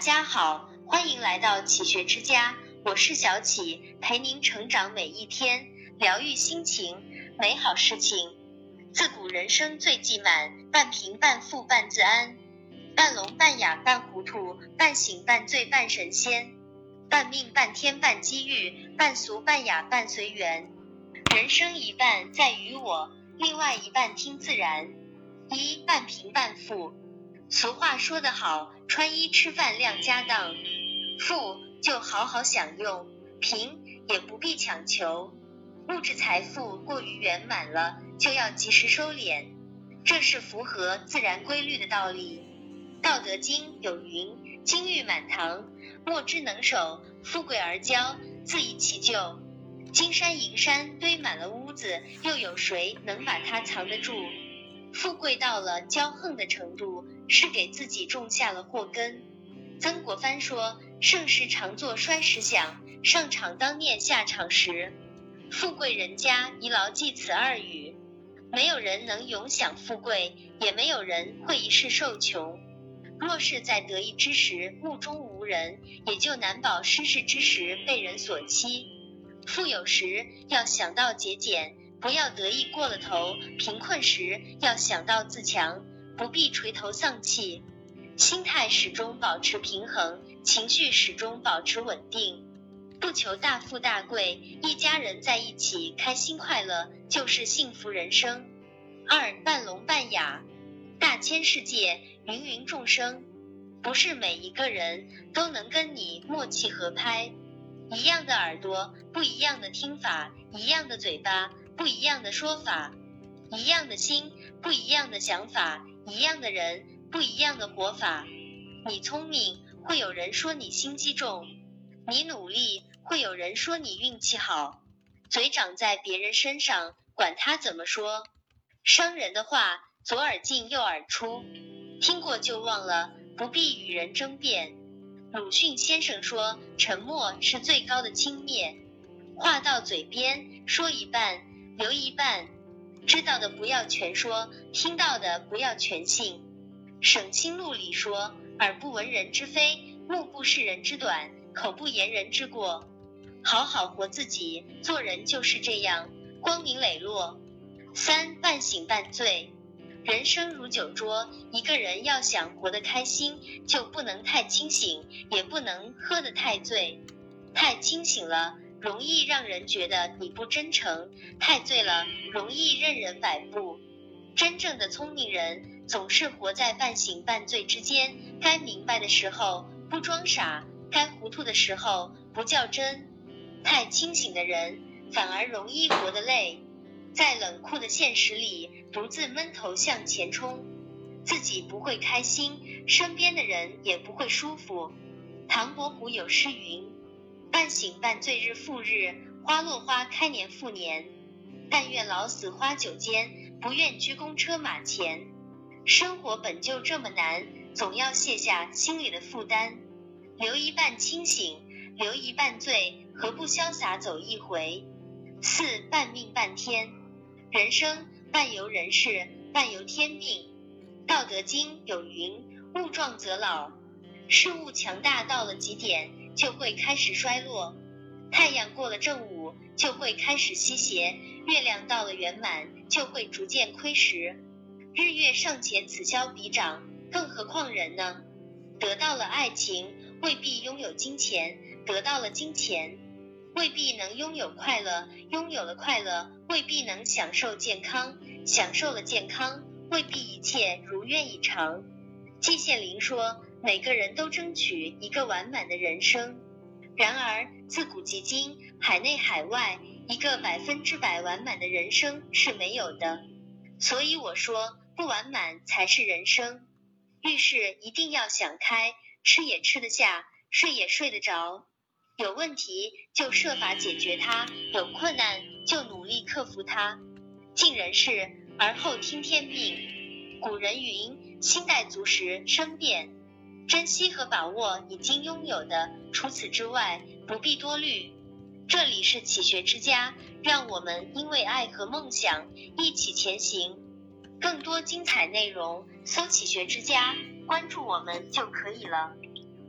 家好，欢迎来到启学之家，我是小启，陪您成长每一天，疗愈心情，美好事情。自古人生最忌满，半平半富半自安，半聋半哑半糊涂，半醒半醉半神仙，半命半天半机遇，半俗半雅半随缘。人生一半在于我，另外一半听自然。一半平半富。俗话说得好，穿衣吃饭量家当，富就好好享用，贫也不必强求。物质财富过于圆满了，就要及时收敛，这是符合自然规律的道理。道德经有云：金玉满堂，莫之能守；富贵而骄，自遗其咎。金山银山堆满了屋子，又有谁能把它藏得住？富贵到了骄横的程度，是给自己种下了祸根。曾国藩说：“盛世常作衰时想，上场当念下场时。”富贵人家宜牢记此二语。没有人能永享富贵，也没有人会一世受穷。若是在得意之时目中无人，也就难保失势之时被人所欺。富有时要想到节俭。不要得意过了头，贫困时要想到自强，不必垂头丧气，心态始终保持平衡，情绪始终保持稳定，不求大富大贵，一家人在一起开心快乐就是幸福人生。二半聋半哑，大千世界芸芸众生，不是每一个人都能跟你默契合拍，一样的耳朵，不一样的听法，一样的嘴巴。不一样的说法，一样的心，不一样的想法，一样的人，不一样的活法。你聪明，会有人说你心机重；你努力，会有人说你运气好。嘴长在别人身上，管他怎么说，伤人的话，左耳进右耳出，听过就忘了，不必与人争辩。鲁迅先生说，沉默是最高的轻蔑。话到嘴边，说一半。留一半，知道的不要全说，听到的不要全信。省心录里说：耳不闻人之非，目不视人之短，口不言人之过。好好活自己，做人就是这样，光明磊落。三半醒半醉，人生如酒桌，一个人要想活得开心，就不能太清醒，也不能喝得太醉。太清醒了。容易让人觉得你不真诚，太醉了容易任人摆布。真正的聪明人总是活在半醒半醉之间，该明白的时候不装傻，该糊涂的时候不较真。太清醒的人反而容易活得累，在冷酷的现实里独自闷头向前冲，自己不会开心，身边的人也不会舒服。唐伯虎有诗云。半醒半醉日复日，花落花开年复年。但愿老死花酒间，不愿鞠躬车马前。生活本就这么难，总要卸下心里的负担。留一半清醒，留一半醉，何不潇洒走一回？四半命半天，人生半由人事，半由天命。道德经有云：物壮则老，事物强大到了极点。就会开始衰落，太阳过了正午就会开始西斜，月亮到了圆满就会逐渐亏蚀。日月尚且此消彼长，更何况人呢？得到了爱情，未必拥有金钱；得到了金钱，未必能拥有快乐；拥有了快乐，未必能享受健康；享受了健康，未必一切如愿以偿。季羡林说。每个人都争取一个完满的人生，然而自古及今，海内海外，一个百分之百完满的人生是没有的。所以我说，不完满才是人生。遇事一定要想开，吃也吃得下，睡也睡得着。有问题就设法解决它，有困难就努力克服它。尽人事而后听天命。古人云：心待足时生变。珍惜和把握已经拥有的，除此之外不必多虑。这里是启学之家，让我们因为爱和梦想一起前行。更多精彩内容，搜“启学之家”，关注我们就可以了。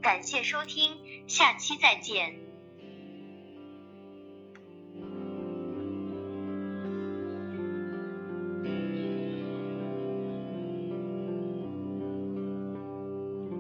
感谢收听，下期再见。